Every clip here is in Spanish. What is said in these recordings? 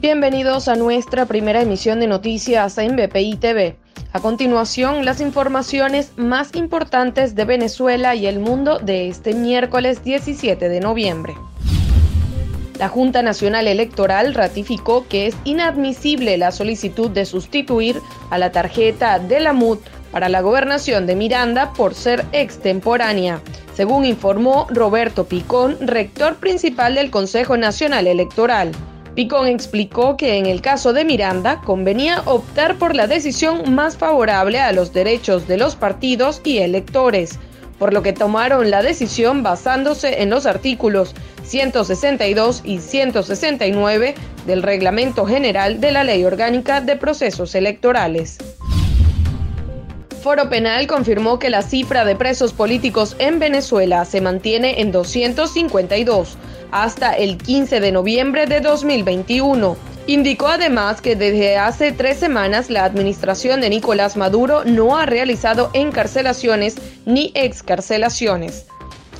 Bienvenidos a nuestra primera emisión de noticias en BPI TV. A continuación, las informaciones más importantes de Venezuela y el mundo de este miércoles 17 de noviembre. La Junta Nacional Electoral ratificó que es inadmisible la solicitud de sustituir a la tarjeta de la MUD para la gobernación de Miranda por ser extemporánea, según informó Roberto Picón, rector principal del Consejo Nacional Electoral. Picón explicó que en el caso de Miranda convenía optar por la decisión más favorable a los derechos de los partidos y electores, por lo que tomaron la decisión basándose en los artículos 162 y 169 del Reglamento General de la Ley Orgánica de Procesos Electorales. Foro Penal confirmó que la cifra de presos políticos en Venezuela se mantiene en 252 hasta el 15 de noviembre de 2021. Indicó además que desde hace tres semanas la administración de Nicolás Maduro no ha realizado encarcelaciones ni excarcelaciones.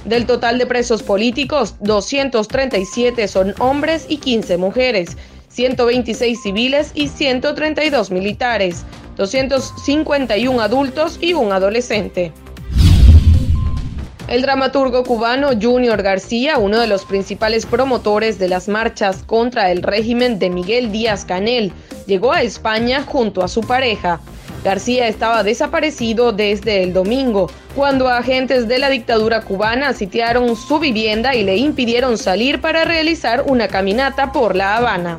Del total de presos políticos, 237 son hombres y 15 mujeres, 126 civiles y 132 militares, 251 adultos y un adolescente. El dramaturgo cubano Junior García, uno de los principales promotores de las marchas contra el régimen de Miguel Díaz Canel, llegó a España junto a su pareja. García estaba desaparecido desde el domingo, cuando agentes de la dictadura cubana sitiaron su vivienda y le impidieron salir para realizar una caminata por La Habana.